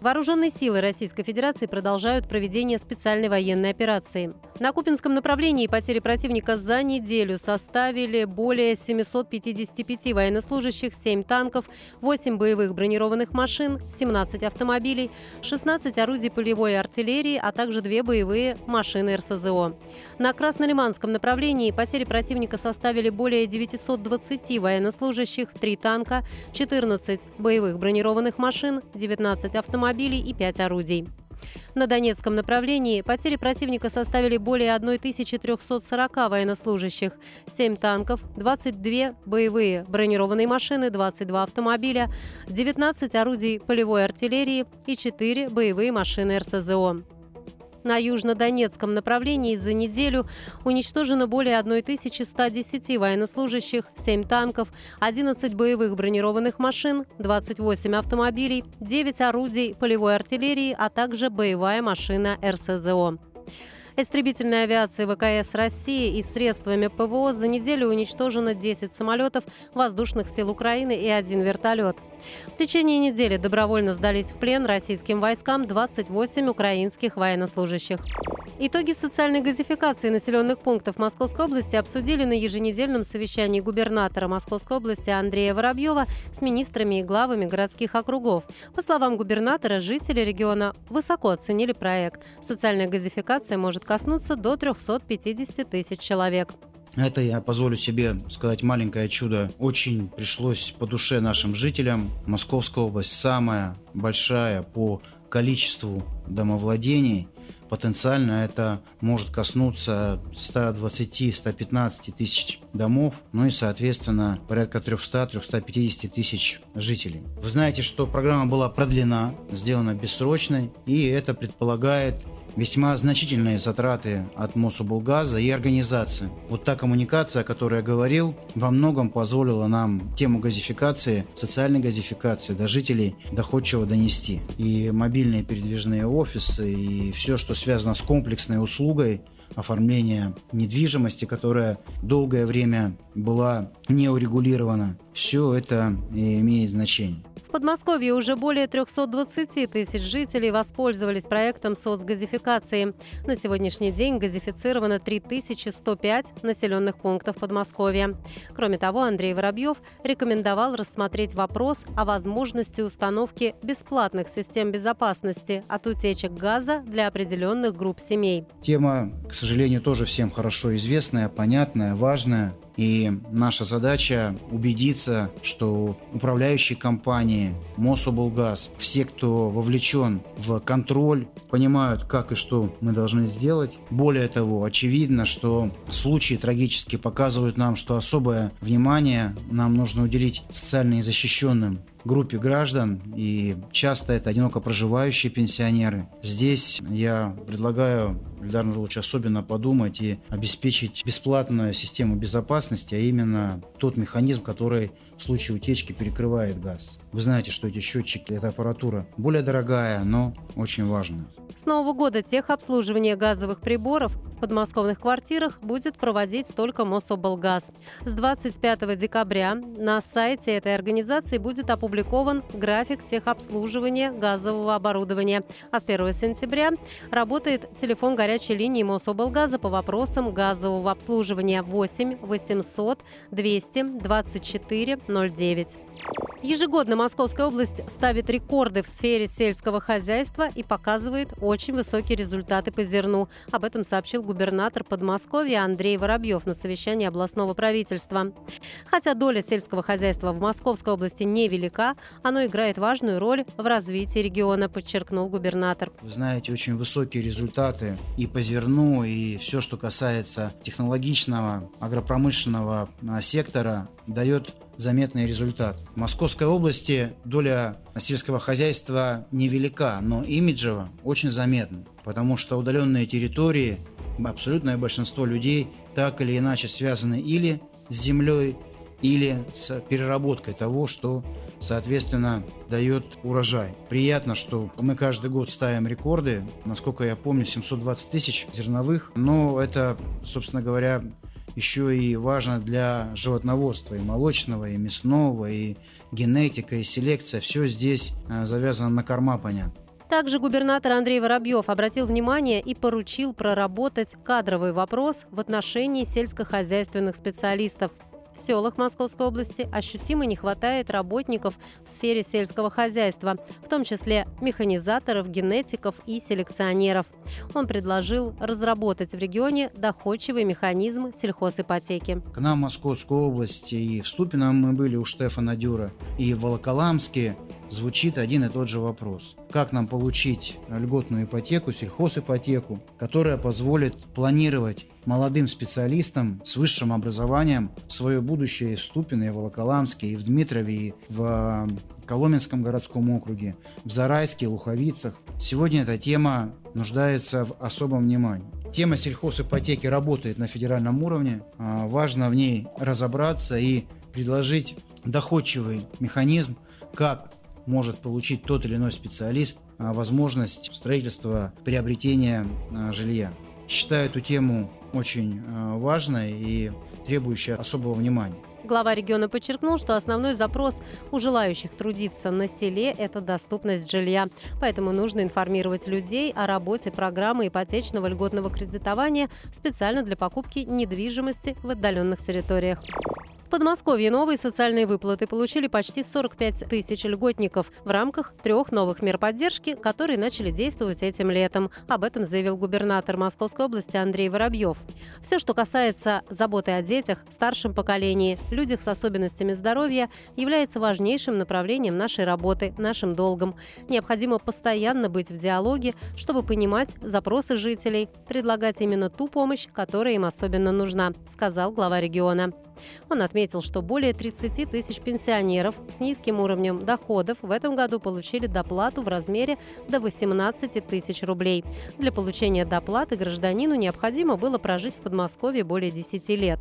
Вооруженные силы Российской Федерации продолжают проведение специальной военной операции. На Купинском направлении потери противника за неделю составили более 755 военнослужащих, 7 танков, 8 боевых бронированных машин, 17 автомобилей, 16 орудий полевой артиллерии, а также 2 боевые машины РСЗО. На Краснолиманском направлении потери противника составили более 920 военнослужащих, 3 танка, 14 боевых бронированных машин, 19 автомобилей, автомобилей и 5 орудий. На Донецком направлении потери противника составили более 1340 военнослужащих, 7 танков, 22 боевые бронированные машины, 22 автомобиля, 19 орудий полевой артиллерии и 4 боевые машины РСЗО. На южнодонецком направлении за неделю уничтожено более 1110 военнослужащих, 7 танков, 11 боевых бронированных машин, 28 автомобилей, 9 орудий полевой артиллерии, а также боевая машина РСЗО. Истребительной авиации ВКС России и средствами ПВО за неделю уничтожено 10 самолетов воздушных сил Украины и один вертолет. В течение недели добровольно сдались в плен российским войскам 28 украинских военнослужащих. Итоги социальной газификации населенных пунктов Московской области обсудили на еженедельном совещании губернатора Московской области Андрея Воробьева с министрами и главами городских округов. По словам губернатора, жители региона высоко оценили проект. Социальная газификация может коснуться до 350 тысяч человек. Это я позволю себе сказать маленькое чудо. Очень пришлось по душе нашим жителям. Московская область самая большая по количеству домовладений – потенциально это может коснуться 120-115 тысяч домов, ну и, соответственно, порядка 300-350 тысяч жителей. Вы знаете, что программа была продлена, сделана бессрочной, и это предполагает весьма значительные затраты от Мособлгаза и организации. Вот та коммуникация, о которой я говорил, во многом позволила нам тему газификации, социальной газификации до жителей доходчиво донести. И мобильные передвижные офисы, и все, что связано с комплексной услугой, оформления недвижимости, которая долгое время была не урегулирована. Все это имеет значение. В Подмосковье уже более 320 тысяч жителей воспользовались проектом соцгазификации. На сегодняшний день газифицировано 3105 населенных пунктов Подмосковья. Кроме того, Андрей Воробьев рекомендовал рассмотреть вопрос о возможности установки бесплатных систем безопасности от утечек газа для определенных групп семей. Тема, к сожалению, тоже всем хорошо известная, понятная, важная. И наша задача убедиться, что управляющие компании, Мособлгаз, все, кто вовлечен в контроль, понимают, как и что мы должны сделать. Более того, очевидно, что случаи трагически показывают нам, что особое внимание нам нужно уделить социально незащищенным группе граждан, и часто это одиноко проживающие пенсионеры. Здесь я предлагаю Эльдар Нурлович особенно подумать и обеспечить бесплатную систему безопасности, а именно тот механизм, который в случае утечки перекрывает газ. Вы знаете, что эти счетчики, эта аппаратура более дорогая, но очень важная. С Нового года техобслуживание газовых приборов в подмосковных квартирах будет проводить только Мособлгаз. С 25 декабря на сайте этой организации будет опубликован график техобслуживания газового оборудования. А с 1 сентября работает телефон горячей линии Мособлгаза по вопросам газового обслуживания 8 800 200 24 09. Ежегодно Московская область ставит рекорды в сфере сельского хозяйства и показывает очень высокие результаты по зерну. Об этом сообщил губернатор Подмосковья Андрей Воробьев на совещании областного правительства. Хотя доля сельского хозяйства в Московской области невелика, оно играет важную роль в развитии региона, подчеркнул губернатор. Вы знаете, очень высокие результаты и по зерну, и все, что касается технологичного агропромышленного а, сектора, дает заметный результат. В Московской области доля сельского хозяйства невелика, но имиджево очень заметна, потому что удаленные территории, абсолютное большинство людей так или иначе связаны или с землей, или с переработкой того, что, соответственно, дает урожай. Приятно, что мы каждый год ставим рекорды. Насколько я помню, 720 тысяч зерновых. Но это, собственно говоря, еще и важно для животноводства и молочного, и мясного, и генетика, и селекция. Все здесь э, завязано на корма, понятно. Также губернатор Андрей Воробьев обратил внимание и поручил проработать кадровый вопрос в отношении сельскохозяйственных специалистов. В селах Московской области ощутимо не хватает работников в сфере сельского хозяйства, в том числе механизаторов, генетиков и селекционеров. Он предложил разработать в регионе доходчивый механизм сельхозипотеки. К нам в Московскую область и в Ступино мы были у Штефана Дюра, и в Волоколамске звучит один и тот же вопрос. Как нам получить льготную ипотеку, сельхозипотеку, которая позволит планировать молодым специалистам с высшим образованием свое будущее и в Ступино, и в Волоколамске, и в Дмитрове, и в Коломенском городском округе, в Зарайске, Луховицах. Сегодня эта тема нуждается в особом внимании. Тема сельхозипотеки работает на федеральном уровне. А, важно в ней разобраться и предложить доходчивый механизм, как может получить тот или иной специалист а, возможность строительства, приобретения а, жилья. Считаю эту тему очень а, важной и требующей особого внимания. Глава региона подчеркнул, что основной запрос у желающих трудиться на селе – это доступность жилья. Поэтому нужно информировать людей о работе программы ипотечного льготного кредитования специально для покупки недвижимости в отдаленных территориях. Подмосковье новые социальные выплаты получили почти 45 тысяч льготников в рамках трех новых мер поддержки, которые начали действовать этим летом. Об этом заявил губернатор Московской области Андрей Воробьев. Все, что касается заботы о детях, старшем поколении, людях с особенностями здоровья, является важнейшим направлением нашей работы, нашим долгом. Необходимо постоянно быть в диалоге, чтобы понимать запросы жителей, предлагать именно ту помощь, которая им особенно нужна, сказал глава региона. Он отметил, что более 30 тысяч пенсионеров с низким уровнем доходов в этом году получили доплату в размере до 18 тысяч рублей. Для получения доплаты гражданину необходимо было прожить в Подмосковье более 10 лет.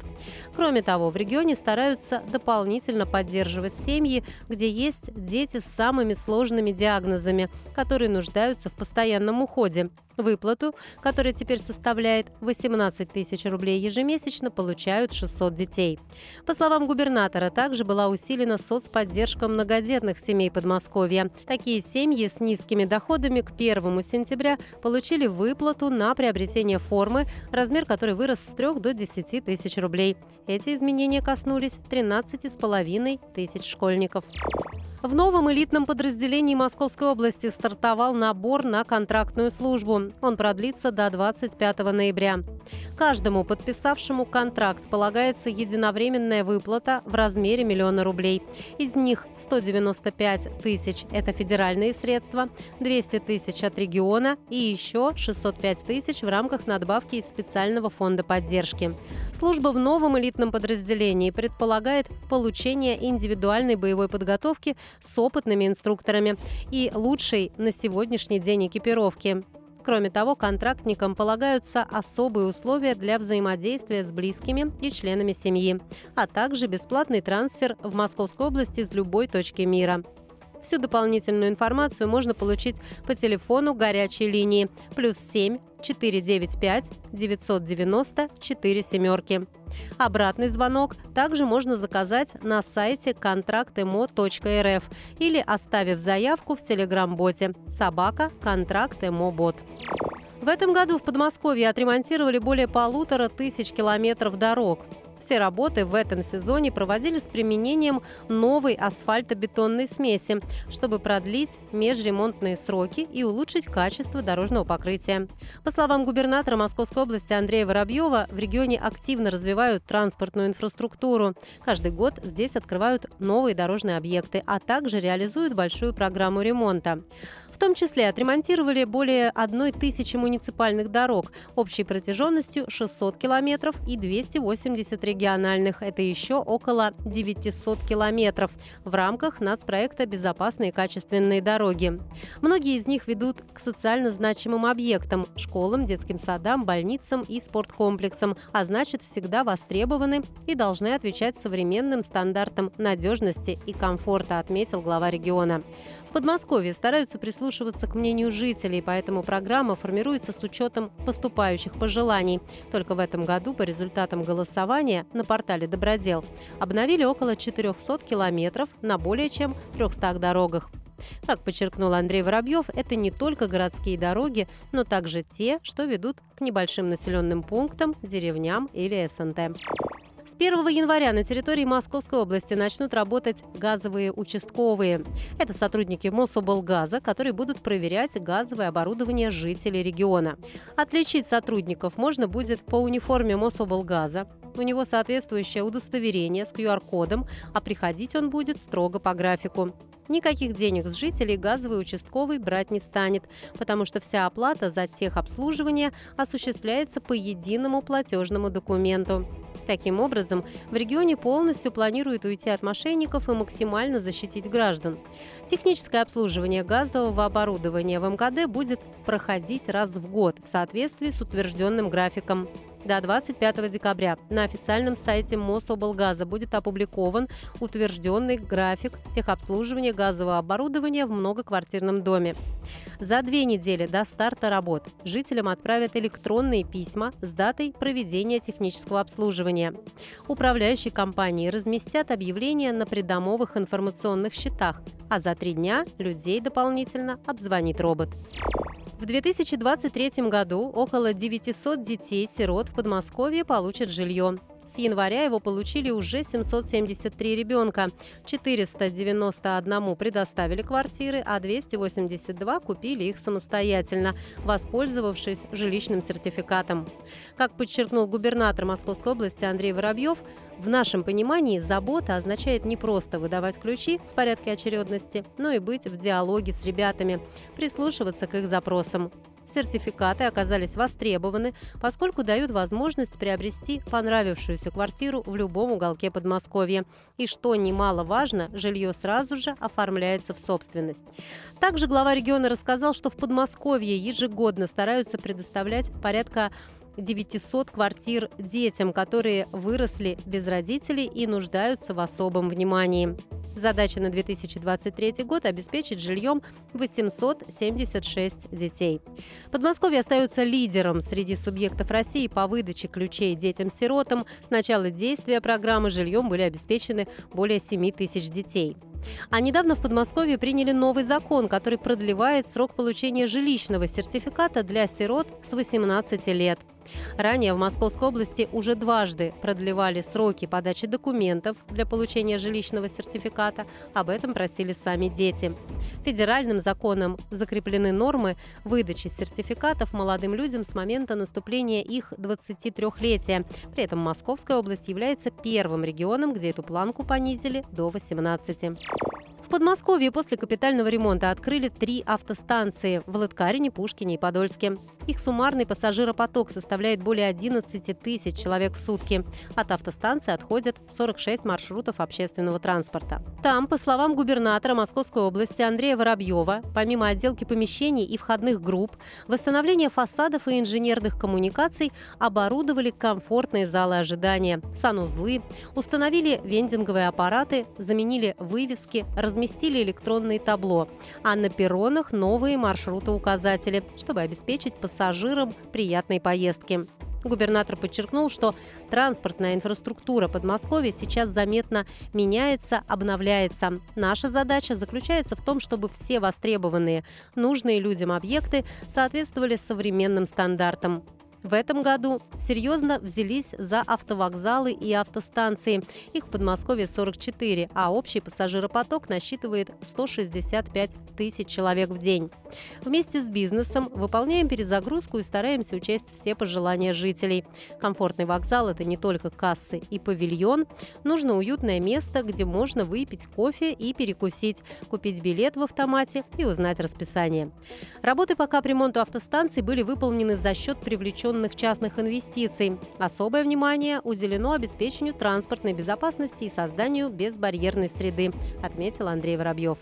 Кроме того, в регионе стараются дополнительно поддерживать семьи, где есть дети с самыми сложными диагнозами, которые нуждаются в постоянном уходе. Выплату, которая теперь составляет 18 тысяч рублей ежемесячно, получают 600 детей. По словам губернатора, также была усилена соцподдержка многодетных семей Подмосковья. Такие семьи с низкими доходами к 1 сентября получили выплату на приобретение формы, размер которой вырос с 3 до 10 тысяч рублей. Эти изменения коснулись 13,5 тысяч школьников. В новом элитном подразделении Московской области стартовал набор на контрактную службу. Он продлится до 25 ноября. Каждому подписавшему контракт полагается единовременная выплата в размере миллиона рублей. Из них 195 тысяч – это федеральные средства, 200 тысяч от региона и еще 605 тысяч в рамках надбавки из специального фонда поддержки. Служба в новом элитном подразделении предполагает получение индивидуальной боевой подготовки с опытными инструкторами и лучшей на сегодняшний день экипировки. Кроме того, контрактникам полагаются особые условия для взаимодействия с близкими и членами семьи, а также бесплатный трансфер в Московской области из любой точки мира. Всю дополнительную информацию можно получить по телефону горячей линии плюс 7 495 990 4 семерки. Обратный звонок также можно заказать на сайте контрактemo.рф или оставив заявку в телеграм-боте собака контрактемобот. В этом году в Подмосковье отремонтировали более полутора тысяч километров дорог. Все работы в этом сезоне проводили с применением новой асфальтобетонной смеси, чтобы продлить межремонтные сроки и улучшить качество дорожного покрытия. По словам губернатора Московской области Андрея Воробьева, в регионе активно развивают транспортную инфраструктуру. Каждый год здесь открывают новые дорожные объекты, а также реализуют большую программу ремонта. В том числе отремонтировали более одной тысячи муниципальных дорог общей протяженностью 600 километров и 283 межрегиональных. Это еще около 900 километров в рамках нацпроекта «Безопасные качественные дороги». Многие из них ведут к социально значимым объектам – школам, детским садам, больницам и спорткомплексам, а значит всегда востребованы и должны отвечать современным стандартам надежности и комфорта, отметил глава региона. В Подмосковье стараются прислушиваться к мнению жителей, поэтому программа формируется с учетом поступающих пожеланий. Только в этом году по результатам голосования на портале «Добродел» обновили около 400 километров на более чем 300 дорогах. Как подчеркнул Андрей Воробьев, это не только городские дороги, но также те, что ведут к небольшим населенным пунктам, деревням или СНТ. С 1 января на территории Московской области начнут работать газовые участковые. Это сотрудники Мособлгаза, которые будут проверять газовое оборудование жителей региона. Отличить сотрудников можно будет по униформе Мособлгаза. У него соответствующее удостоверение с QR-кодом, а приходить он будет строго по графику. Никаких денег с жителей газовый участковый брать не станет, потому что вся оплата за техобслуживание осуществляется по единому платежному документу. Таким образом, в регионе полностью планируют уйти от мошенников и максимально защитить граждан. Техническое обслуживание газового оборудования в МКД будет проходить раз в год в соответствии с утвержденным графиком. До 25 декабря на официальном сайте Мособлгаза будет опубликован утвержденный график техобслуживания газового оборудования в многоквартирном доме. За две недели до старта работ жителям отправят электронные письма с датой проведения технического обслуживания. Управляющие компании разместят объявления на придомовых информационных счетах, а за три дня людей дополнительно обзвонит робот. В 2023 году около 900 детей-сирот в Подмосковье получат жилье. С января его получили уже 773 ребенка. 491 предоставили квартиры, а 282 купили их самостоятельно, воспользовавшись жилищным сертификатом. Как подчеркнул губернатор Московской области Андрей Воробьев, в нашем понимании забота означает не просто выдавать ключи в порядке очередности, но и быть в диалоге с ребятами, прислушиваться к их запросам. Сертификаты оказались востребованы, поскольку дают возможность приобрести понравившуюся квартиру в любом уголке Подмосковья. И что немаловажно, жилье сразу же оформляется в собственность. Также глава региона рассказал, что в Подмосковье ежегодно стараются предоставлять порядка 900 квартир детям, которые выросли без родителей и нуждаются в особом внимании. Задача на 2023 год – обеспечить жильем 876 детей. Подмосковье остается лидером среди субъектов России по выдаче ключей детям-сиротам. С начала действия программы жильем были обеспечены более 7 тысяч детей. А недавно в Подмосковье приняли новый закон, который продлевает срок получения жилищного сертификата для сирот с 18 лет. Ранее в Московской области уже дважды продлевали сроки подачи документов для получения жилищного сертификата. Об этом просили сами дети. Федеральным законом закреплены нормы выдачи сертификатов молодым людям с момента наступления их 23-летия. При этом Московская область является первым регионом, где эту планку понизили до 18. В Подмосковье после капитального ремонта открыли три автостанции в Лыткарине, Пушкине и Подольске. Их суммарный пассажиропоток составляет более 11 тысяч человек в сутки. От автостанции отходят 46 маршрутов общественного транспорта. Там, по словам губернатора Московской области Андрея Воробьева, помимо отделки помещений и входных групп, восстановления фасадов и инженерных коммуникаций оборудовали комфортные залы ожидания, санузлы, установили вендинговые аппараты, заменили вывески, разместили электронные табло, а на перронах новые маршруты-указатели, чтобы обеспечить пассажирам приятной поездки. Губернатор подчеркнул, что транспортная инфраструктура Подмосковья сейчас заметно меняется, обновляется. Наша задача заключается в том, чтобы все востребованные, нужные людям объекты соответствовали современным стандартам. В этом году серьезно взялись за автовокзалы и автостанции. Их в Подмосковье 44, а общий пассажиропоток насчитывает 165 тысяч человек в день. Вместе с бизнесом выполняем перезагрузку и стараемся учесть все пожелания жителей. Комфортный вокзал – это не только кассы и павильон. Нужно уютное место, где можно выпить кофе и перекусить, купить билет в автомате и узнать расписание. Работы по капремонту автостанций были выполнены за счет привлеченных привлеченных частных инвестиций. Особое внимание уделено обеспечению транспортной безопасности и созданию безбарьерной среды, отметил Андрей Воробьев.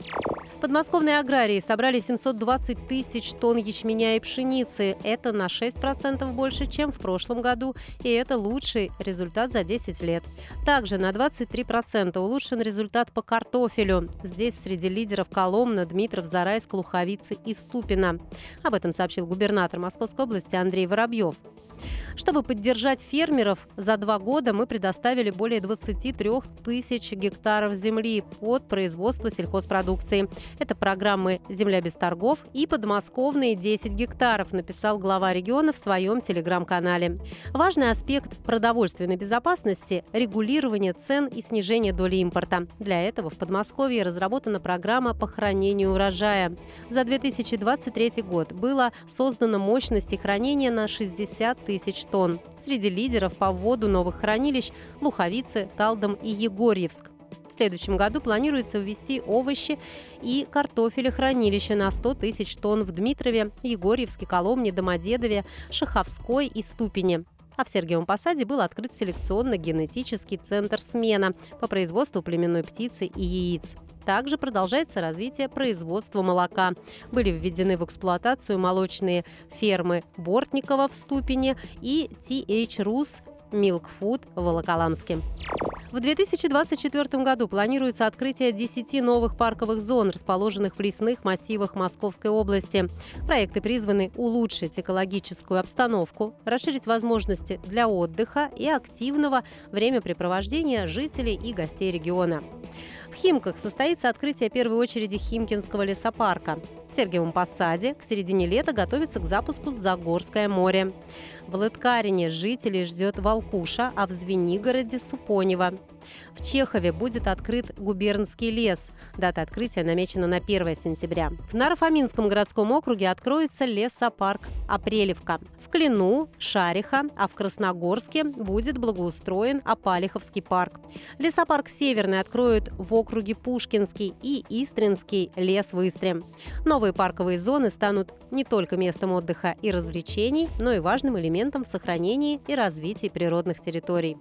Подмосковные аграрии собрали 720 тысяч тонн ячменя и пшеницы. Это на 6% больше, чем в прошлом году, и это лучший результат за 10 лет. Также на 23% улучшен результат по картофелю. Здесь среди лидеров Коломна, Дмитров, Зарайск, Луховицы и Ступина. Об этом сообщил губернатор Московской области Андрей Воробьев. yourself Чтобы поддержать фермеров, за два года мы предоставили более 23 тысяч гектаров земли под производство сельхозпродукции. Это программы «Земля без торгов» и «Подмосковные 10 гектаров», написал глава региона в своем телеграм-канале. Важный аспект продовольственной безопасности – регулирование цен и снижение доли импорта. Для этого в Подмосковье разработана программа по хранению урожая. За 2023 год было создано мощности хранения на 60 тысяч тонн. Среди лидеров по вводу новых хранилищ – Луховицы, Талдом и Егорьевск. В следующем году планируется ввести овощи и картофелехранилища на 100 тысяч тонн в Дмитрове, Егорьевске, Коломне, Домодедове, Шаховской и Ступине. А в Сергиевом Посаде был открыт селекционно-генетический центр «Смена» по производству племенной птицы и яиц. Также продолжается развитие производства молока. Были введены в эксплуатацию молочные фермы Бортникова в Ступине и TH Milk Food в Волоколамске. В 2024 году планируется открытие 10 новых парковых зон, расположенных в лесных массивах Московской области. Проекты призваны улучшить экологическую обстановку, расширить возможности для отдыха и активного времяпрепровождения жителей и гостей региона. В Химках состоится открытие первой очереди Химкинского лесопарка. В Сергиевом Посаде к середине лета готовится к запуску Загорское море. В Лыткарине жителей ждет Волкуша, а в Звенигороде – Супонева. В Чехове будет открыт губернский лес. Дата открытия намечена на 1 сентября. В Нарофоминском городском округе откроется лесопарк Апрелевка. В Клину – Шариха, а в Красногорске будет благоустроен Апалиховский парк. Лесопарк Северный откроют в округе Пушкинский и Истринский лес в Истре. Новые парковые зоны станут не только местом отдыха и развлечений, но и важным элементом в сохранении и развитии природных территорий.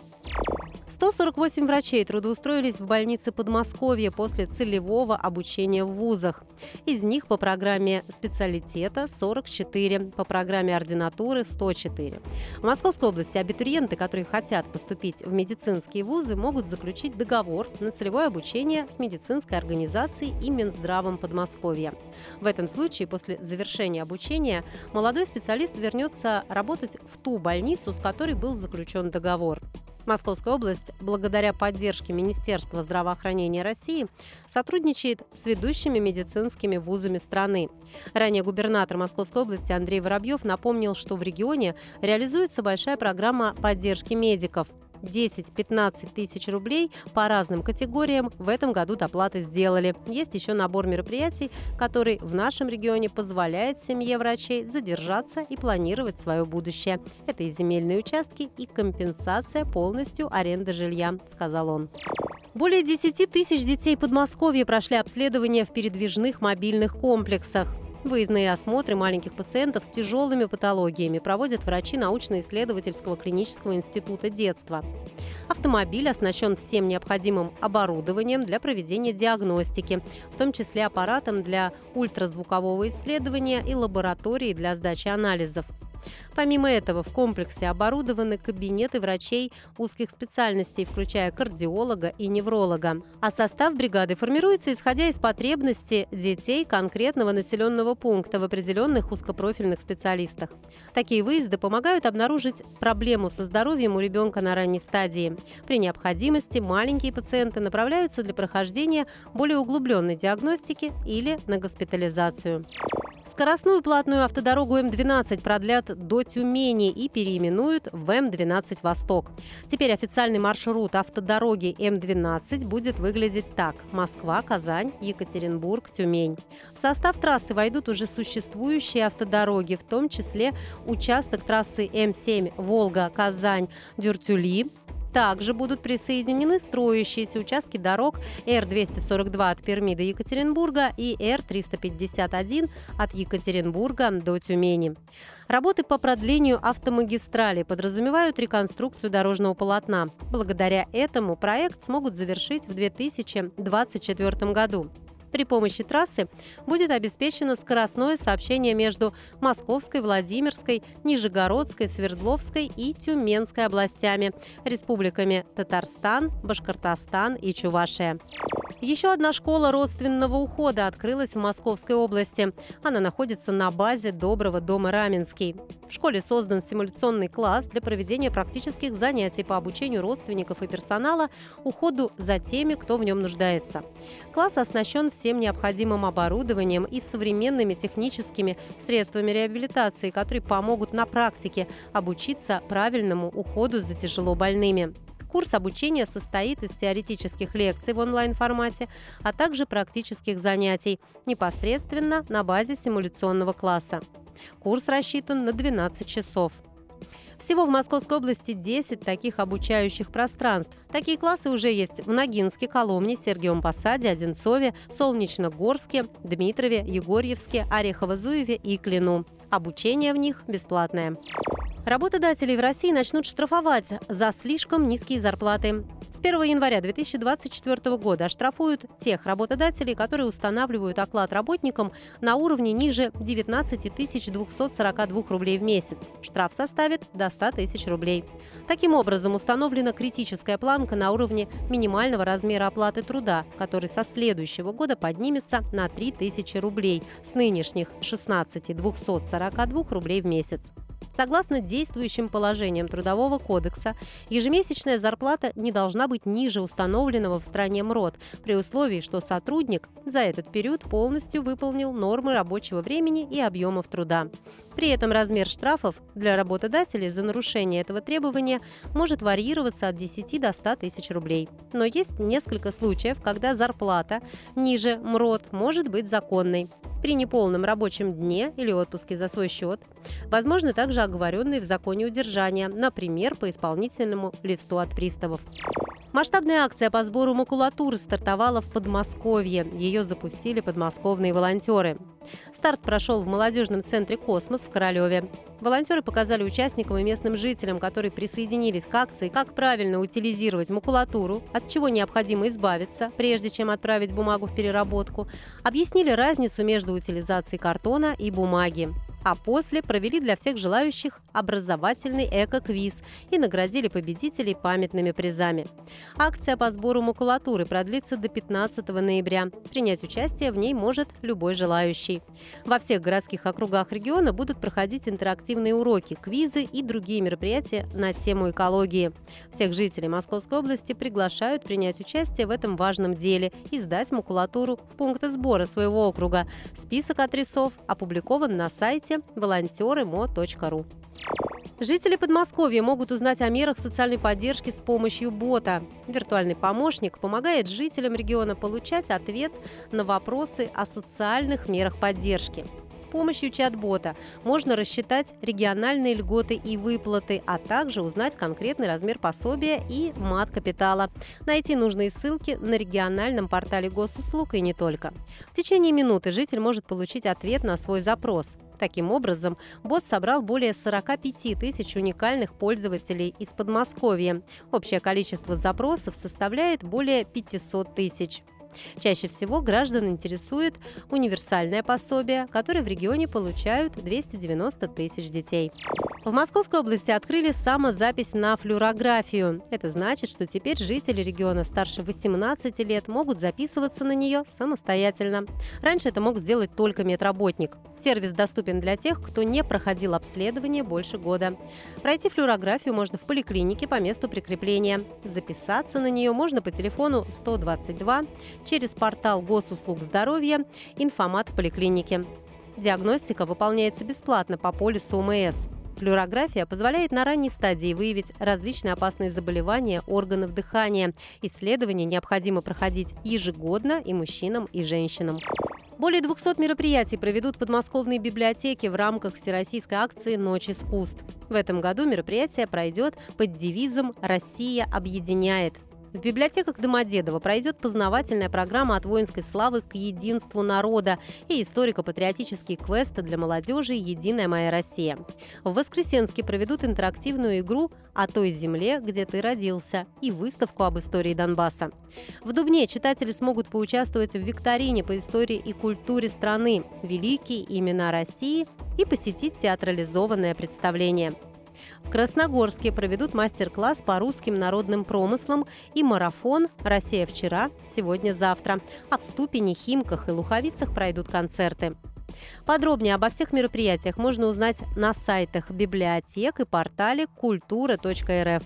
148 врачей трудоустроились в больнице Подмосковья после целевого обучения в вузах. Из них по программе специалитета 44, по программе ординатуры 104. В Московской области абитуриенты, которые хотят поступить в медицинские вузы, могут заключить договор на целевое обучение с медицинской организацией и Минздравом Подмосковья. В этом случае после завершения обучения молодой специалист вернется работать в ту больницу, с которой был заключен договор. Московская область, благодаря поддержке Министерства здравоохранения России, сотрудничает с ведущими медицинскими вузами страны. Ранее губернатор Московской области Андрей Воробьев напомнил, что в регионе реализуется большая программа поддержки медиков – 10-15 тысяч рублей по разным категориям в этом году доплаты сделали. Есть еще набор мероприятий, который в нашем регионе позволяет семье врачей задержаться и планировать свое будущее. Это и земельные участки, и компенсация полностью аренды жилья, сказал он. Более 10 тысяч детей Подмосковья прошли обследование в передвижных мобильных комплексах. Выездные осмотры маленьких пациентов с тяжелыми патологиями проводят врачи научно-исследовательского клинического института детства. Автомобиль оснащен всем необходимым оборудованием для проведения диагностики, в том числе аппаратом для ультразвукового исследования и лаборатории для сдачи анализов. Помимо этого, в комплексе оборудованы кабинеты врачей узких специальностей, включая кардиолога и невролога. А состав бригады формируется исходя из потребностей детей конкретного населенного пункта в определенных узкопрофильных специалистах. Такие выезды помогают обнаружить проблему со здоровьем у ребенка на ранней стадии. При необходимости маленькие пациенты направляются для прохождения более углубленной диагностики или на госпитализацию. Скоростную платную автодорогу М12 продлят до Тюмени и переименуют в М12 «Восток». Теперь официальный маршрут автодороги М12 будет выглядеть так – Москва, Казань, Екатеринбург, Тюмень. В состав трассы войдут уже существующие автодороги, в том числе участок трассы М7 Волга, Казань, Дюртюли, Также будут присоединены строящиеся участки дорог Р-242 от Перми до Екатеринбурга и Р-351 от Екатеринбурга до Тюмени. Работы по продлению автомагистрали подразумевают реконструкцию дорожного полотна. Благодаря этому проект смогут завершить в 2024 году. При помощи трассы будет обеспечено скоростное сообщение между Московской, Владимирской, Нижегородской, Свердловской и Тюменской областями, республиками Татарстан, Башкортостан и Чувашия. Еще одна школа родственного ухода открылась в Московской области. Она находится на базе Доброго дома Раменский. В школе создан симуляционный класс для проведения практических занятий по обучению родственников и персонала уходу за теми, кто в нем нуждается. Класс оснащен всем необходимым оборудованием и современными техническими средствами реабилитации, которые помогут на практике обучиться правильному уходу за тяжело больными. Курс обучения состоит из теоретических лекций в онлайн-формате, а также практических занятий непосредственно на базе симуляционного класса. Курс рассчитан на 12 часов. Всего в Московской области 10 таких обучающих пространств. Такие классы уже есть в Ногинске, Коломне, Сергиевом Посаде, Одинцове, Солнечногорске, Дмитрове, Егорьевске, Орехово-Зуеве и Клину. Обучение в них бесплатное. Работодателей в России начнут штрафовать за слишком низкие зарплаты. С 1 января 2024 года оштрафуют тех работодателей, которые устанавливают оклад работникам на уровне ниже 19 242 рублей в месяц. Штраф составит до 100 тысяч рублей. Таким образом, установлена критическая планка на уровне минимального размера оплаты труда, который со следующего года поднимется на 3 тысячи рублей с нынешних 16 242 рублей в месяц. Согласно действующим положениям Трудового кодекса, ежемесячная зарплата не должна быть ниже установленного в стране МРОД, при условии, что сотрудник за этот период полностью выполнил нормы рабочего времени и объемов труда. При этом размер штрафов для работодателей за нарушение этого требования может варьироваться от 10 до 100 тысяч рублей. Но есть несколько случаев, когда зарплата ниже МРОД может быть законной при неполном рабочем дне или отпуске за свой счет. Возможно также оговоренные в законе удержания, например, по исполнительному листу от приставов. Масштабная акция по сбору макулатуры стартовала в Подмосковье. Ее запустили подмосковные волонтеры. Старт прошел в молодежном центре «Космос» в Королеве. Волонтеры показали участникам и местным жителям, которые присоединились к акции, как правильно утилизировать макулатуру, от чего необходимо избавиться, прежде чем отправить бумагу в переработку, объяснили разницу между утилизацией картона и бумаги а после провели для всех желающих образовательный эко-квиз и наградили победителей памятными призами. Акция по сбору макулатуры продлится до 15 ноября. Принять участие в ней может любой желающий. Во всех городских округах региона будут проходить интерактивные уроки, квизы и другие мероприятия на тему экологии. Всех жителей Московской области приглашают принять участие в этом важном деле и сдать макулатуру в пункты сбора своего округа. Список адресов опубликован на сайте волонтеры.мо.ру. Жители Подмосковья могут узнать о мерах социальной поддержки с помощью бота. Виртуальный помощник помогает жителям региона получать ответ на вопросы о социальных мерах поддержки. С помощью чат-бота можно рассчитать региональные льготы и выплаты, а также узнать конкретный размер пособия и мат капитала. Найти нужные ссылки на региональном портале госуслуг и не только. В течение минуты житель может получить ответ на свой запрос. Таким образом, бот собрал более 45 тысяч уникальных пользователей из Подмосковья. Общее количество запросов составляет более 500 тысяч. Чаще всего граждан интересует универсальное пособие, которое в регионе получают 290 тысяч детей. В Московской области открыли самозапись на флюорографию. Это значит, что теперь жители региона старше 18 лет могут записываться на нее самостоятельно. Раньше это мог сделать только медработник. Сервис доступен для тех, кто не проходил обследование больше года. Пройти флюорографию можно в поликлинике по месту прикрепления. Записаться на нее можно по телефону 122 через портал госуслуг здоровья «Информат в поликлинике». Диагностика выполняется бесплатно по полису ОМС. Флюорография позволяет на ранней стадии выявить различные опасные заболевания органов дыхания. Исследования необходимо проходить ежегодно и мужчинам, и женщинам. Более 200 мероприятий проведут подмосковные библиотеки в рамках всероссийской акции «Ночь искусств». В этом году мероприятие пройдет под девизом «Россия объединяет». В библиотеках Домодедово пройдет познавательная программа от воинской славы к единству народа и историко-патриотические квесты для молодежи «Единая моя Россия». В Воскресенске проведут интерактивную игру о той земле, где ты родился, и выставку об истории Донбасса. В Дубне читатели смогут поучаствовать в викторине по истории и культуре страны «Великие имена России» и посетить театрализованное представление – в Красногорске проведут мастер-класс по русским народным промыслам и марафон «Россия вчера, сегодня, завтра». А в Ступине, Химках и Луховицах пройдут концерты. Подробнее обо всех мероприятиях можно узнать на сайтах библиотек и портале культура.рф.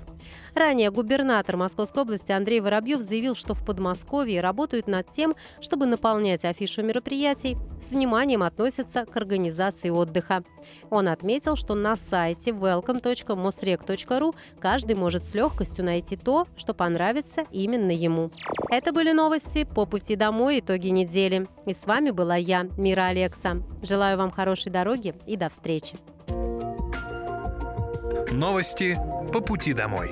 Ранее губернатор Московской области Андрей Воробьев заявил, что в Подмосковье работают над тем, чтобы наполнять афишу мероприятий, с вниманием относятся к организации отдыха. Он отметил, что на сайте welcome.mosrec.ru каждый может с легкостью найти то, что понравится именно ему. Это были новости по пути домой, итоги недели. И с вами была я, Мира Алекса. Желаю вам хорошей дороги и до встречи. Новости по пути домой.